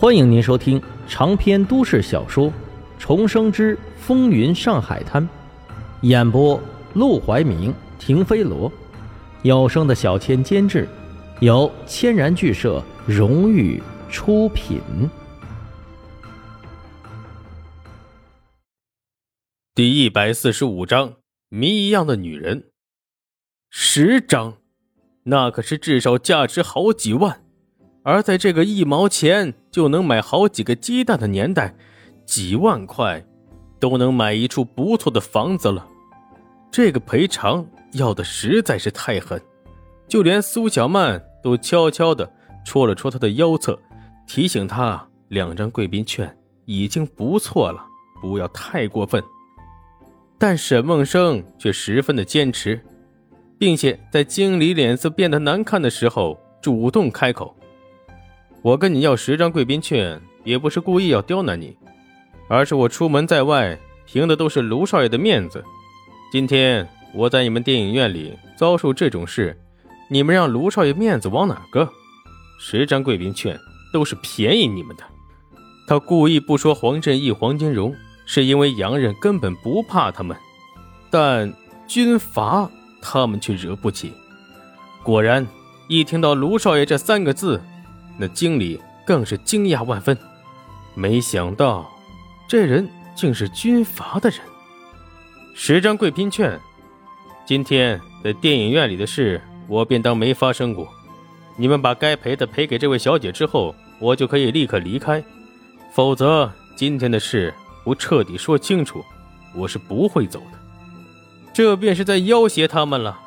欢迎您收听长篇都市小说《重生之风云上海滩》，演播：陆怀明、停飞罗，有声的小千监制，由千然剧社荣誉出品。第一百四十五章：谜一样的女人。十张，那可是至少价值好几万。而在这个一毛钱就能买好几个鸡蛋的年代，几万块都能买一处不错的房子了。这个赔偿要的实在是太狠，就连苏小曼都悄悄地戳了戳他的腰侧，提醒他两张贵宾券已经不错了，不要太过分。但沈梦生却十分的坚持，并且在经理脸色变得难看的时候，主动开口。我跟你要十张贵宾券，也不是故意要刁难你，而是我出门在外，凭的都是卢少爷的面子。今天我在你们电影院里遭受这种事，你们让卢少爷面子往哪搁？十张贵宾券都是便宜你们的。他故意不说黄振义、黄金荣，是因为洋人根本不怕他们，但军阀他们却惹不起。果然，一听到卢少爷这三个字。那经理更是惊讶万分，没想到这人竟是军阀的人。十张贵宾券，今天在电影院里的事，我便当没发生过。你们把该赔的赔给这位小姐之后，我就可以立刻离开。否则，今天的事不彻底说清楚，我是不会走的。这便是在要挟他们了。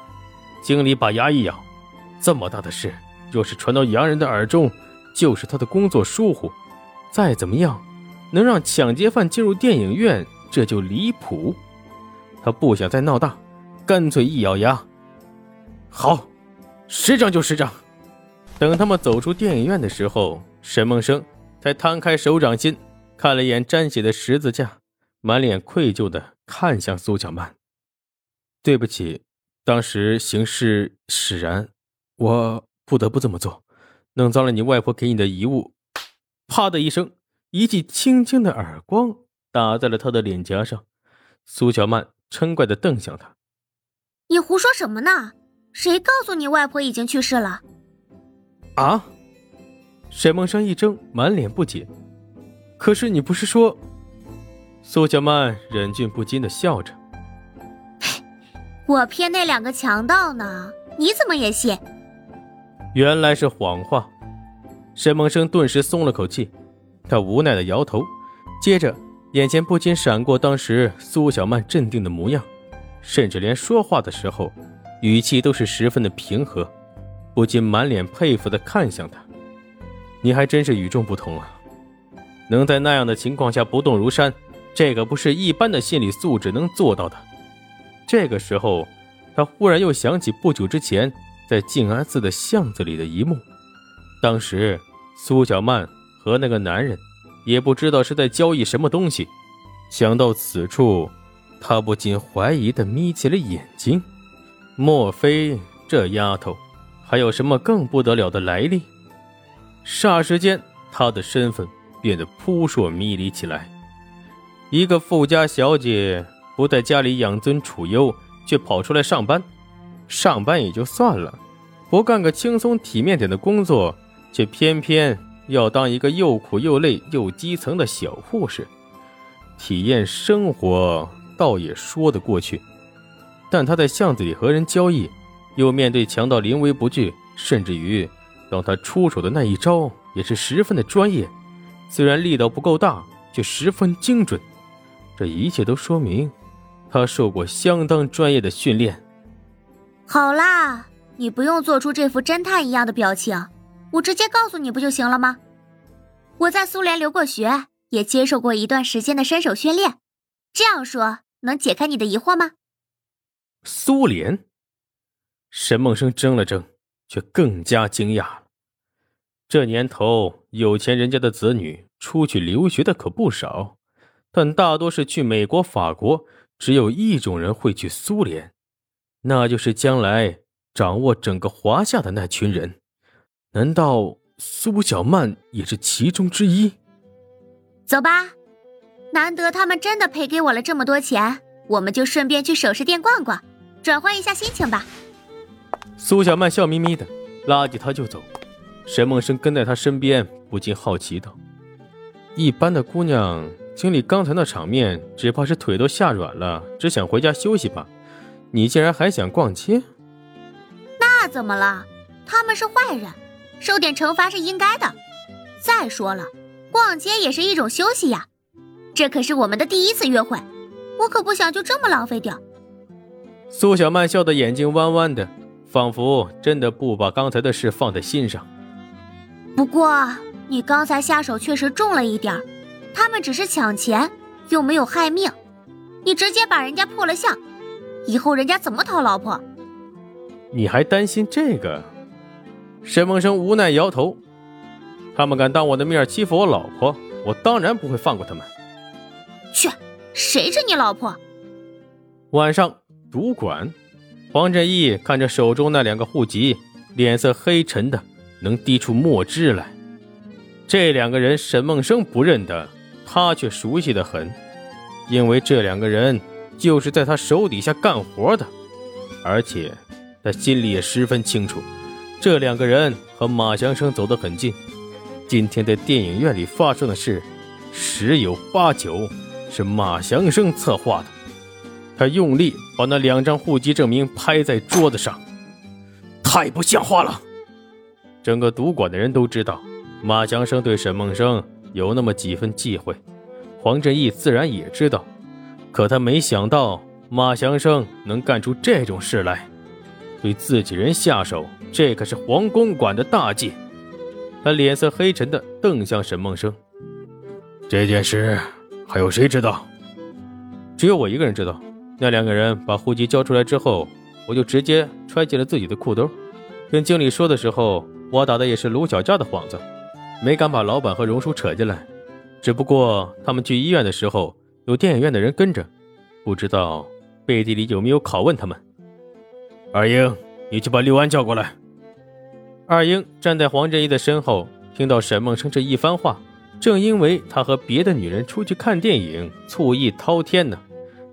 经理把牙一咬，这么大的事，若是传到洋人的耳中，就是他的工作疏忽，再怎么样，能让抢劫犯进入电影院，这就离谱。他不想再闹大，干脆一咬牙，好，十张就十张。等他们走出电影院的时候，沈梦生才摊开手掌心，看了一眼沾血的十字架，满脸愧疚的看向苏小曼：“对不起，当时形势使然，我不得不这么做。”弄脏了你外婆给你的遗物，啪的一声，一记轻轻的耳光打在了他的脸颊上。苏小曼嗔怪的瞪向他：“你胡说什么呢？谁告诉你外婆已经去世了？”啊！沈梦生一怔，满脸不解。可是你不是说……苏小曼忍俊不禁的笑着：“我骗那两个强盗呢，你怎么也信？”原来是谎话，沈梦生顿时松了口气，他无奈的摇头，接着眼前不禁闪过当时苏小曼镇定的模样，甚至连说话的时候语气都是十分的平和，不禁满脸佩服的看向他：“你还真是与众不同啊，能在那样的情况下不动如山，这个不是一般的心理素质能做到的。”这个时候，他忽然又想起不久之前。在静安寺的巷子里的一幕，当时苏小曼和那个男人也不知道是在交易什么东西。想到此处，他不禁怀疑的眯起了眼睛。莫非这丫头还有什么更不得了的来历？霎时间，她的身份变得扑朔迷离起来。一个富家小姐不在家里养尊处优，却跑出来上班。上班也就算了，不干个轻松体面点的工作，却偏偏要当一个又苦又累又基层的小护士，体验生活倒也说得过去。但他在巷子里和人交易，又面对强盗临危不惧，甚至于让他出手的那一招也是十分的专业，虽然力道不够大，却十分精准。这一切都说明他受过相当专业的训练。好啦，你不用做出这副侦探一样的表情，我直接告诉你不就行了吗？我在苏联留过学，也接受过一段时间的身手训练，这样说能解开你的疑惑吗？苏联，沈梦生怔了怔，却更加惊讶了。这年头，有钱人家的子女出去留学的可不少，但大多是去美国、法国，只有一种人会去苏联。那就是将来掌握整个华夏的那群人，难道苏小曼也是其中之一。走吧，难得他们真的赔给我了这么多钱，我们就顺便去首饰店逛逛，转换一下心情吧。苏小曼笑眯眯的拉起他就走，沈梦生跟在他身边，不禁好奇道：“一般的姑娘经历刚才那场面，只怕是腿都吓软了，只想回家休息吧？你竟然还想逛街？那怎么了？他们是坏人，受点惩罚是应该的。再说了。”逛街也是一种休息呀，这可是我们的第一次约会，我可不想就这么浪费掉。苏小曼笑得眼睛弯弯的，仿佛真的不把刚才的事放在心上。不过你刚才下手确实重了一点他们只是抢钱，又没有害命，你直接把人家破了相，以后人家怎么讨老婆？你还担心这个？沈梦生无奈摇头。他们敢当我的面欺负我老婆，我当然不会放过他们。去，谁是你老婆？晚上，赌馆，黄振义看着手中那两个户籍，脸色黑沉的能滴出墨汁来。这两个人，沈梦生不认得，他却熟悉的很，因为这两个人就是在他手底下干活的，而且他心里也十分清楚，这两个人和马祥生走得很近。今天在电影院里发生的事，十有八九是马祥生策划的。他用力把那两张户籍证明拍在桌子上，太不像话了！整个赌馆的人都知道，马祥生对沈梦生有那么几分忌讳，黄振义自然也知道。可他没想到马祥生能干出这种事来，对自己人下手，这可是黄公馆的大忌。他脸色黑沉的瞪向沈梦生。这件事还有谁知道？只有我一个人知道。那两个人把户籍交出来之后，我就直接揣进了自己的裤兜。跟经理说的时候，我打的也是卢小佳的幌子，没敢把老板和荣叔扯进来。只不过他们去医院的时候，有电影院的人跟着，不知道背地里有没有拷问他们。二英，你去把六安叫过来。二英站在黄振一的身后，听到沈梦生这一番话，正因为他和别的女人出去看电影，醋意滔天呢。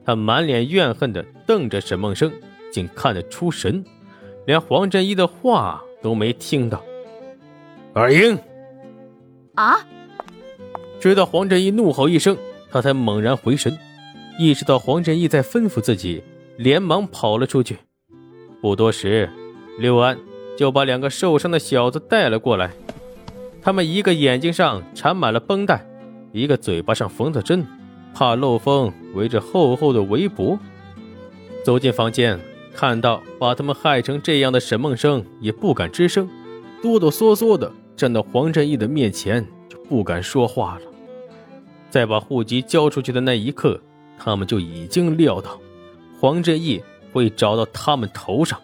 他满脸怨恨地瞪着沈梦生，竟看得出神，连黄振一的话都没听到。二英，啊！直到黄振一怒吼一声，他才猛然回神，意识到黄振义在吩咐自己，连忙跑了出去。不多时，六安。就把两个受伤的小子带了过来，他们一个眼睛上缠满了绷带，一个嘴巴上缝着针，怕漏风，围着厚厚的围脖。走进房间，看到把他们害成这样的沈梦生，也不敢吱声，哆哆嗦嗦的站到黄振义的面前，就不敢说话了。在把户籍交出去的那一刻，他们就已经料到黄振义会找到他们头上。